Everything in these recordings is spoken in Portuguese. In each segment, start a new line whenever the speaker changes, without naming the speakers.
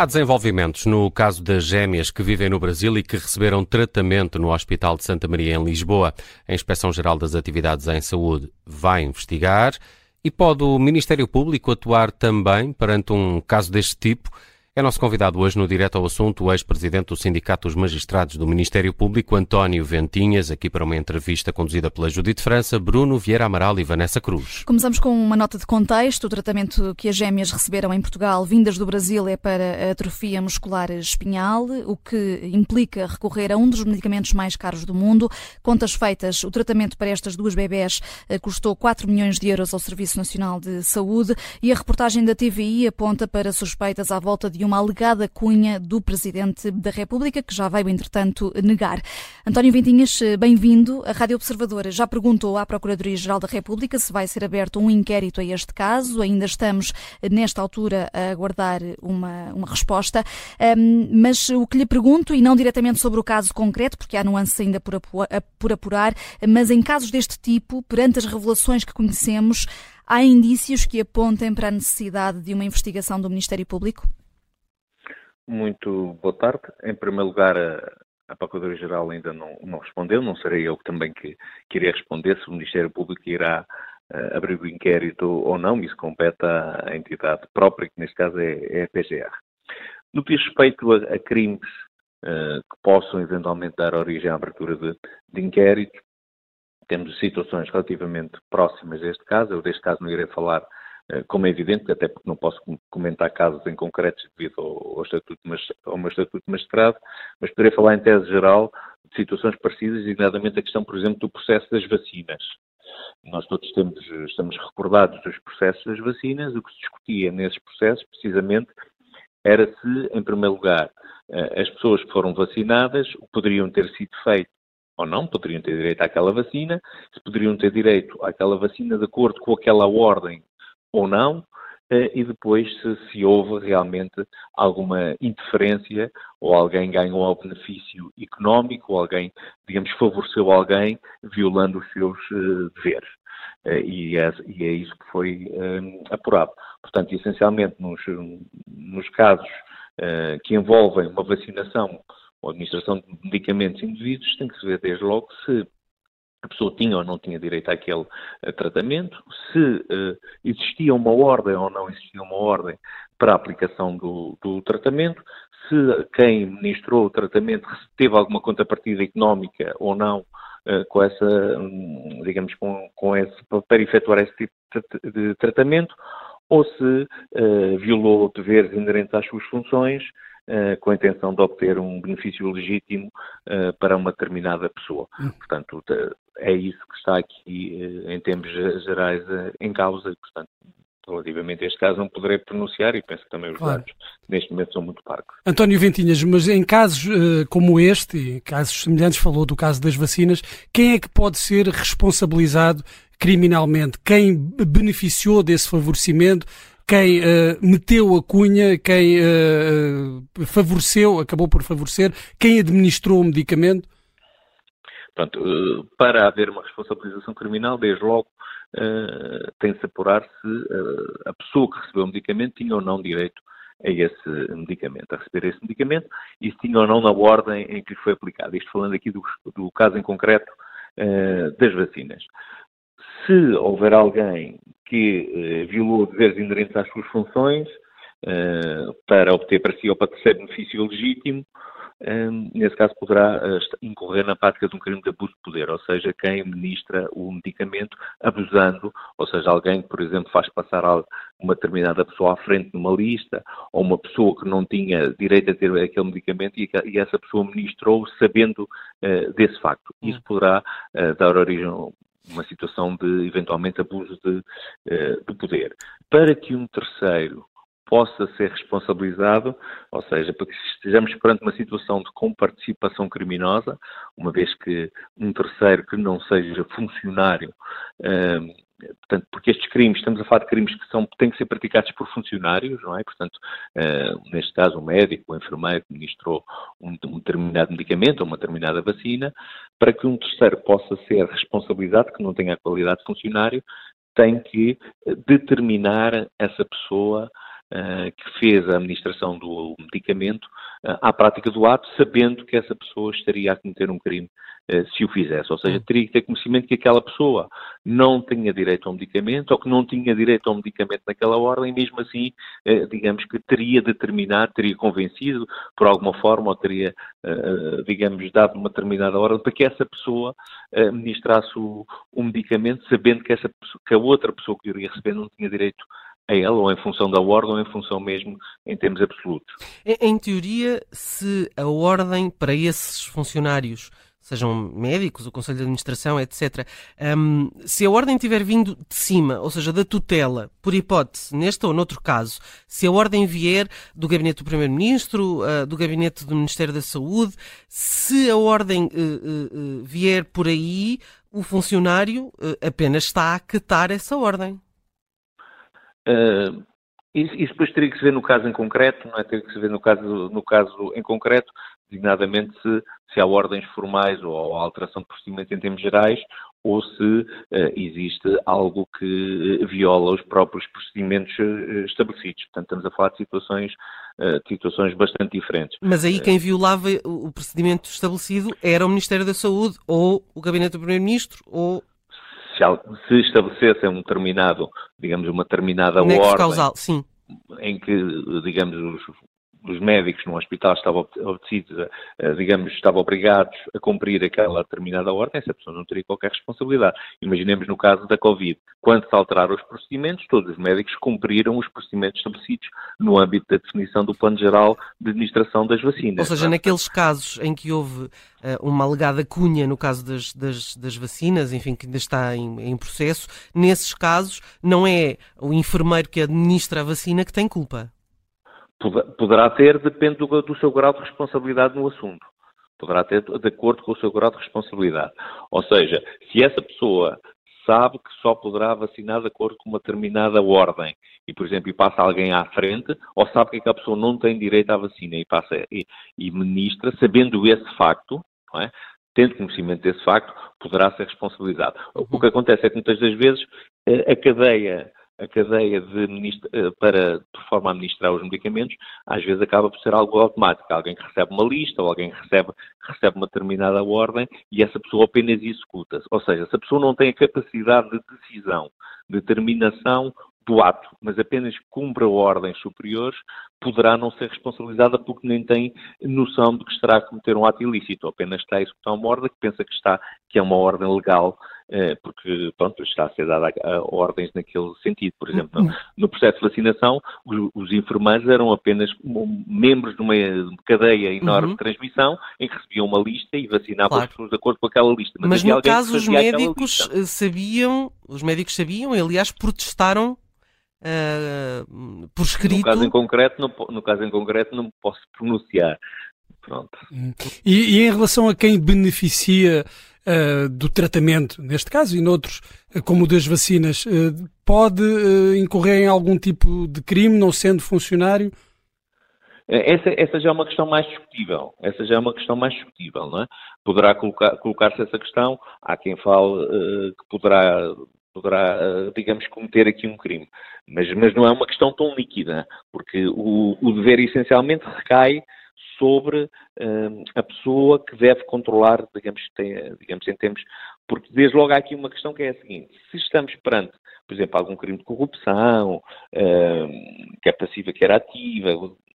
Há desenvolvimentos no caso das gêmeas que vivem no Brasil e que receberam tratamento no Hospital de Santa Maria em Lisboa. A Inspeção-Geral das Atividades em Saúde vai investigar e pode o Ministério Público atuar também perante um caso deste tipo? É nosso convidado hoje no Direto ao Assunto o ex-presidente do Sindicato dos Magistrados do Ministério Público, António Ventinhas, aqui para uma entrevista conduzida pela Judite França, Bruno Vieira Amaral e Vanessa Cruz.
Começamos com uma nota de contexto. O tratamento que as gêmeas receberam em Portugal, vindas do Brasil, é para atrofia muscular espinhal, o que implica recorrer a um dos medicamentos mais caros do mundo. Contas feitas, o tratamento para estas duas bebés eh, custou 4 milhões de euros ao Serviço Nacional de Saúde e a reportagem da TVI aponta para suspeitas à volta de uma alegada cunha do Presidente da República, que já veio, entretanto, negar. António Ventinhas, bem-vindo. A Rádio Observadora já perguntou à Procuradoria-Geral da República se vai ser aberto um inquérito a este caso. Ainda estamos, nesta altura, a aguardar uma, uma resposta. Um, mas o que lhe pergunto, e não diretamente sobre o caso concreto, porque há nuances ainda por, por apurar, mas em casos deste tipo, perante as revelações que conhecemos, há indícios que apontem para a necessidade de uma investigação do Ministério Público?
Muito boa tarde. Em primeiro lugar, a, Procuradoria-Geral ainda não, não, respondeu, não serei eu também que, que irei responder se o Ministério Público irá uh, abrir o inquérito ou não, isso compete à entidade própria, que neste caso é, é a PGR. No que diz respeito a, a crimes uh, que possam eventualmente dar origem à abertura de, de inquérito, temos situações relativamente próximas deste caso, eu deste caso não irei falar como é evidente, até porque não posso comentar casos em concretos devido ao, ao, estatuto, ao meu estatuto de magistrado, mas poderei falar em tese geral de situações parecidas, designadamente a questão, por exemplo, do processo das vacinas. Nós todos temos, estamos recordados dos processos das vacinas, o que se discutia nesses processos, precisamente, era se, em primeiro lugar, eh, as pessoas que foram vacinadas poderiam ter sido feito ou não, poderiam ter direito àquela vacina, se poderiam ter direito àquela vacina de acordo com aquela ordem ou não, eh, e depois se, se, houve realmente alguma interferência ou alguém ganhou algum benefício económico ou alguém, digamos, favoreceu alguém violando os seus uh, deveres. Uh, e, é, e, é, isso que foi uh, apurado. Portanto, essencialmente, nos, nos casos que envolvem uma vacinação ou administração de medicamentos indevidos, tem que se ver desde logo se a pessoa tinha ou não tinha direito àquele uh, tratamento, se uh, existia uma ordem ou não existia uma ordem para a aplicação do, do, tratamento, se quem ministrou o tratamento teve alguma contrapartida económica ou não uh, com essa, um, digamos, com, com esse, para efetuar esse tipo de tratamento, ou se violou deveres inerentes às suas funções, Uh, com a intenção de obter um benefício legítimo uh, para uma determinada pessoa. Hum. Portanto, é isso que está aqui, uh, em termos gerais, em causa. Portanto, relativamente a este caso, não poderei pronunciar e penso que também os claro. dados neste momento são muito parcos.
António Ventinhas, mas em casos como este, e casos semelhantes, falou do caso das vacinas, quem é que pode ser responsabilizado criminalmente? Quem beneficiou desse favorecimento? quem uh, meteu a cunha, quem uh, favoreceu, acabou por favorecer, quem administrou o medicamento?
Pronto, para haver uma responsabilização criminal, desde logo uh, tem se apurar se uh, a pessoa que recebeu o medicamento tinha ou não direito a esse medicamento, a receber esse medicamento, e se tinha ou não na ordem em que lhe foi aplicado. Isto falando aqui do, do caso em concreto das vacinas. Se houver alguém que eh, violou deveres inerentes às suas funções eh, para obter para si ou para terceiro benefício legítimo, eh, nesse caso poderá incorrer na prática de um crime de abuso de poder, ou seja, quem administra o medicamento abusando, ou seja, alguém que, por exemplo, faz passar uma determinada pessoa à frente numa lista, ou uma pessoa que não tinha direito a ter aquele medicamento e, essa pessoa ministrou sabendo desse facto. Isso hum. poderá dar origem uma situação de eventualmente abuso de, eh, de poder. Para que um terceiro possa ser responsabilizado, ou seja, para que estejamos perante uma situação de comparticipação criminosa, uma vez que um terceiro que não seja funcionário eh, portanto, porque estes crimes, estamos a falar de crimes que são, têm que ser praticados por funcionários, não é? Portanto, uh, neste caso, o médico, o enfermeiro que ministrou um, um, determinado medicamento ou uma determinada vacina, para que um terceiro possa ser responsabilizado, que não tenha a qualidade de funcionário, tem que determinar essa pessoa que fez a administração do medicamento uh, à prática do ato, sabendo que essa pessoa estaria a cometer um crime uh, se o fizesse. Ou seja, teria que ter conhecimento que aquela pessoa não tinha direito ao medicamento ou que não tinha direito ao medicamento naquela ordem, e mesmo assim, digamos que teria determinado, teria convencido por alguma forma ou teria, digamos, dado uma determinada ordem para que essa pessoa administrasse o, o medicamento, sabendo que, essa, que a outra pessoa que iria receber não tinha direito a ela, ou em função da ordem, ou em função mesmo em termos absolutos.
Em, teoria, se a ordem para esses funcionários sejam médicos, o Conselho de Administração, etc. Um, se a ordem tiver vindo de cima, ou seja, da tutela, por hipótese, neste ou noutro caso, se a ordem vier do gabinete do Primeiro-Ministro, uh, do gabinete do Ministério da Saúde, se a ordem uh, uh, vier por aí, o funcionário apenas está a acatar essa ordem.
Uh, isso, isso, depois teria que se ver no caso em concreto, não é? Teria que se ver no caso, no caso em concreto, designadamente se, se há ordens formais ou alteração de procedimento em termos gerais, ou se uh, existe algo que viola os próprios procedimentos uh, estabelecidos. Portanto, estamos a falar de situações, uh, situações bastante diferentes.
Mas aí quem violava o procedimento estabelecido era o Ministério da Saúde ou o Gabinete do Primeiro-Ministro ou
se estabelecessem um determinado, digamos, uma determinada
Nexo
ordem
causal, sim.
em que, digamos, os, os médicos no hospital estavam obedecidos, digamos, estavam obrigados a cumprir aquela determinada ordem, essa pessoa não teria qualquer responsabilidade. Imaginemos no caso da Covid, quando se alteraram os procedimentos, todos os médicos cumpriram os procedimentos estabelecidos no âmbito da definição do Plano Geral de Administração das Vacinas.
Ou seja, é? naqueles casos em que houve uh, uma alegada cunha no caso das, das, das, vacinas, enfim, que ainda está em, em processo, nesses casos não é o enfermeiro que administra a vacina que tem culpa.
Poderá ter, depende do, do, seu grau de responsabilidade no assunto. Poderá ter de acordo com o seu grau de responsabilidade. Ou seja, se essa pessoa sabe que só poderá vacinar de acordo com uma determinada ordem e, por exemplo, e passa alguém à frente, ou sabe que aquela pessoa não tem direito à vacina e passa e, e ministra, sabendo esse facto, é? tendo conhecimento desse facto, poderá ser responsabilizado. O que acontece é que muitas das vezes eh, a cadeia a cadeia de eh, para, por forma a administrar os medicamentos, às vezes acaba por ser algo automático. Alguém que recebe uma lista ou alguém que recebe, recebe uma determinada ordem e essa pessoa apenas executa. -se. Ou seja, se a pessoa não tem a capacidade de decisão, de determinação do ato, mas apenas cumpre ordens superiores, poderá não ser responsabilizada porque nem tem noção de que estará a cometer um ato ilícito, apenas está a executar uma ordem que pensa que está, que é uma ordem legal, porque, pronto, está a ser dada ordens naquele sentido. Por exemplo, no, no processo de vacinação, os, os, enfermeiros eram apenas membros de uma cadeia enorme uhum. de transmissão em que recebiam uma lista e vacinavam claro. as pessoas de acordo com aquela lista.
Mas, Mas no caso, os médicos eh, sabiam, os médicos sabiam, e aliás protestaram uh, por escrito. No
caso em concreto, no, no caso em concreto não posso pronunciar. Pronto.
E, e, em relação a quem beneficia uh, do tratamento, neste caso e noutros, uh, como o das vacinas, uh, pode incorrer em algum tipo de crime, não sendo funcionário?
Essa, essa, já é uma questão mais discutível. Essa já é uma questão mais discutível, não é? Poderá colocar, colocar-se essa questão. Há quem fale que poderá poderá, digamos, cometer aqui um crime. Mas, mas não é uma questão tão líquida, porque o, o dever essencialmente recai sobre uh, a pessoa que deve controlar, digamos, tem, digamos, em termos. Porque desde logo há aqui uma questão que é a seguinte: se estamos perante, por exemplo, algum crime de corrupção, uh, que é passiva, que era ativa,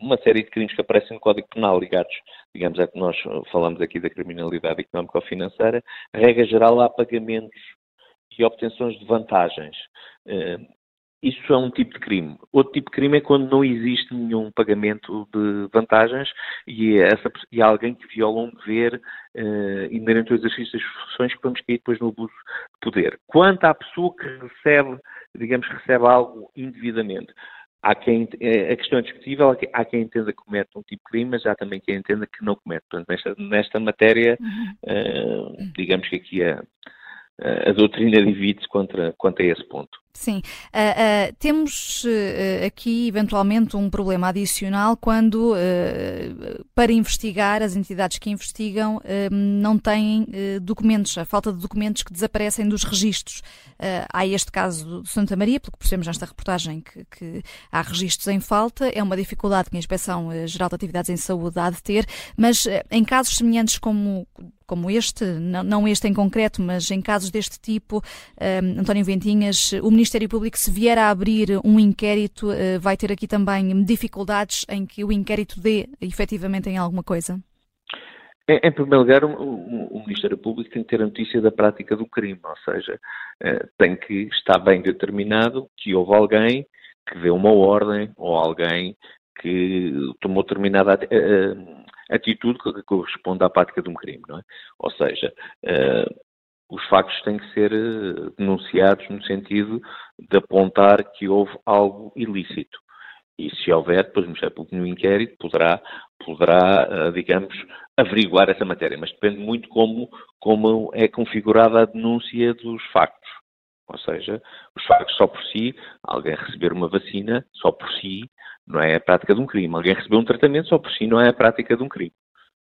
uma série de crimes que aparecem no Código Penal ligados, digamos, a que nós falamos aqui da criminalidade económica ou financeira, regra geral há pagamentos e obtenções de vantagens. Isso é um tipo de crime. Outro tipo de crime é quando não existe nenhum pagamento de vantagens e, essa, e há alguém que viola um dever uh, inerente ao exercício das funções que vamos cair depois no abuso de poder. Quanto à pessoa que recebe, digamos, recebe algo indevidamente, há quem, eh, a questão é discutível, há quem entenda que comete um tipo de crime, mas há também quem entenda que não comete. Portanto, nesta, nesta matéria, uh, digamos que aqui a, a doutrina divide-se quanto a esse ponto.
Sim. Uh, uh, temos uh, aqui, eventualmente, um problema adicional quando, para investigar, as entidades que investigam não têm documentos, a falta de documentos que desaparecem dos registros. há este caso do Santa Maria, pelo que percebemos nesta reportagem, que, que, há registros em falta. É uma dificuldade que a Inspeção Geral de Atividades em Saúde há de ter, mas em casos semelhantes como como este, não, não, este em concreto, mas em casos deste tipo, António Ventinhas, o Ministério Público, se vier a abrir um inquérito, uh, vai ter aqui também dificuldades em que o inquérito dê efetivamente em alguma coisa?
Em, primeiro lugar, o, Ministério Público tem que ter a notícia da prática do crime, ou seja, uh, tem que estar bem determinado que houve alguém que deu uma ordem ou alguém que tomou determinada uh, atitude que corresponde à prática de um crime, não é? Ou seja, os factos têm que ser uh, denunciados no sentido de apontar que houve algo ilícito. E se houver, depois o Ministério Público no inquérito poderá, poderá uh, digamos, averiguar essa matéria. Mas depende muito como, como é configurada a denúncia dos factos. Ou seja, os factos só por si, alguém receber uma vacina só por si não é a prática de um crime. Alguém receber um tratamento só por si não é a prática de um crime.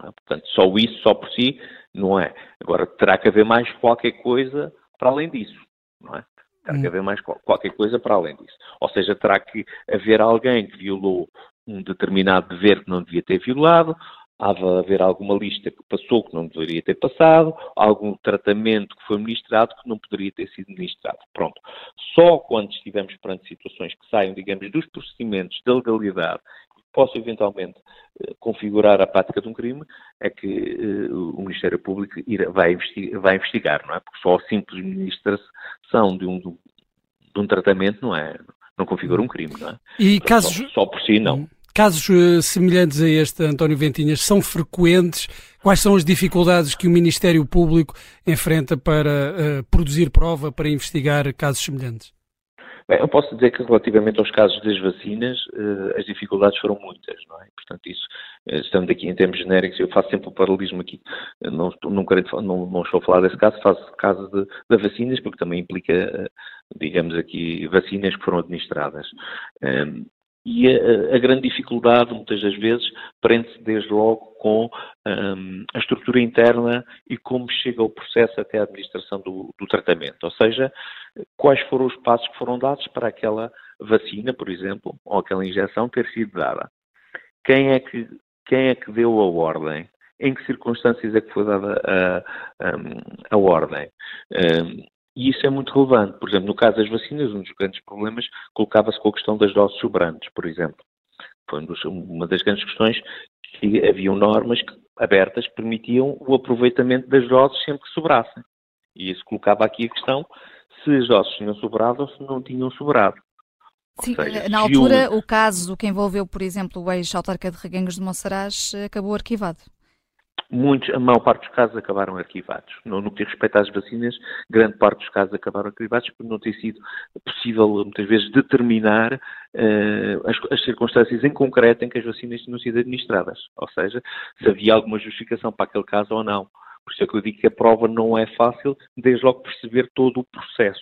É? Portanto, só isso, só por si, não é. Agora, terá que haver mais qualquer coisa para além disso, não é? Terá que hum. haver mais qualquer coisa para além disso. Ou seja, terá que haver alguém que violou um determinado dever que não devia ter violado, há de haver alguma lista que passou que não deveria ter passado, algum tratamento que foi ministrado que não poderia ter sido ministrado. Pronto. Só quando estivermos perante situações que saiam, digamos, dos procedimentos da legalidade possam eventualmente eh, configurar a prática de um crime, é que eh, o Ministério Público irá, vai, investigar, vai, investigar, não é? Porque só a simples ministração de um, de um tratamento não é, não configura um crime, não é?
E casos...
Só, só por si não.
Casos uh, semelhantes a este, António Ventinhas, são frequentes? Quais são as dificuldades que o Ministério Público enfrenta para uh, produzir prova, para investigar casos semelhantes?
Bem, eu posso dizer que relativamente aos casos das vacinas, uh, as dificuldades foram muitas, não é? Portanto, isso, estando aqui em termos genéricos, eu faço sempre o um paralelismo aqui, não, não, não, não, estou a falar desse caso, faço caso de, de vacinas, porque também implica, digamos aqui, vacinas que foram administradas. Um, e a, a, grande dificuldade, muitas das vezes, prende-se desde logo com um, a estrutura interna e como chega o processo até a administração do, do, tratamento. Ou seja, quais foram os passos que foram dados para aquela vacina, por exemplo, ou aquela injeção ter sido dada. Quem é que, quem é que deu a ordem? Em que circunstâncias é que foi dada a, a, a ordem? Um, e isso é muito relevante. Por exemplo, no caso das vacinas, um dos grandes problemas colocava-se com a questão das doses sobrantes, por exemplo. Foi uma das grandes questões que haviam normas abertas que permitiam o aproveitamento das doses sempre que sobrassem. E isso colocava aqui a questão se as doses tinham sobrado ou se não tinham sobrado.
Sim, seja, na altura, o... o caso que envolveu, por exemplo, o ex-autarca de Reguengos de Monsaraz acabou arquivado
muitos, a maior parte dos casos acabaram arquivados. No, no que diz respeito às vacinas, grande parte dos casos acabaram arquivados por não ter sido possível, muitas vezes, determinar uh, as, as, circunstâncias em concreto em que as vacinas tinham sido administradas. Ou seja, se havia alguma justificação para aquele caso ou não. Por isso é que eu digo que a prova não é fácil, desde logo perceber todo o processo.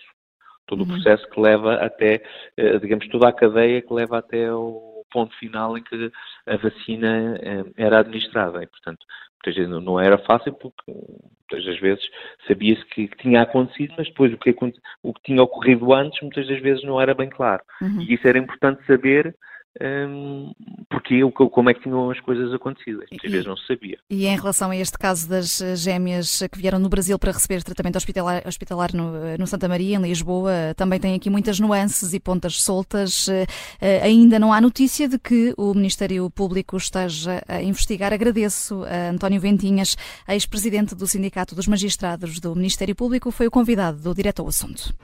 Todo uhum. o processo que leva até, uh, digamos, toda a cadeia que leva até o ponto final em que a vacina eh, era administrada. E, portanto, muitas vezes não era fácil porque muitas das vezes sabia-se que, que, tinha acontecido, mas depois o que, o que tinha ocorrido antes muitas das vezes não era bem claro. Uhum. E isso era importante saber um, porque como é que tinham as coisas acontecido. Muitas vezes não se sabia.
E em relação a este caso das gêmeas que vieram no Brasil para receber tratamento hospitalar, hospitalar no, no, Santa Maria, em Lisboa, também tem aqui muitas nuances e pontas soltas. Eh, eh, ainda não há notícia de que o Ministério Público esteja a investigar. Agradeço a António Ventinhas, ex-presidente do Sindicato dos Magistrados do Ministério Público, foi o convidado do Direto ao Assunto.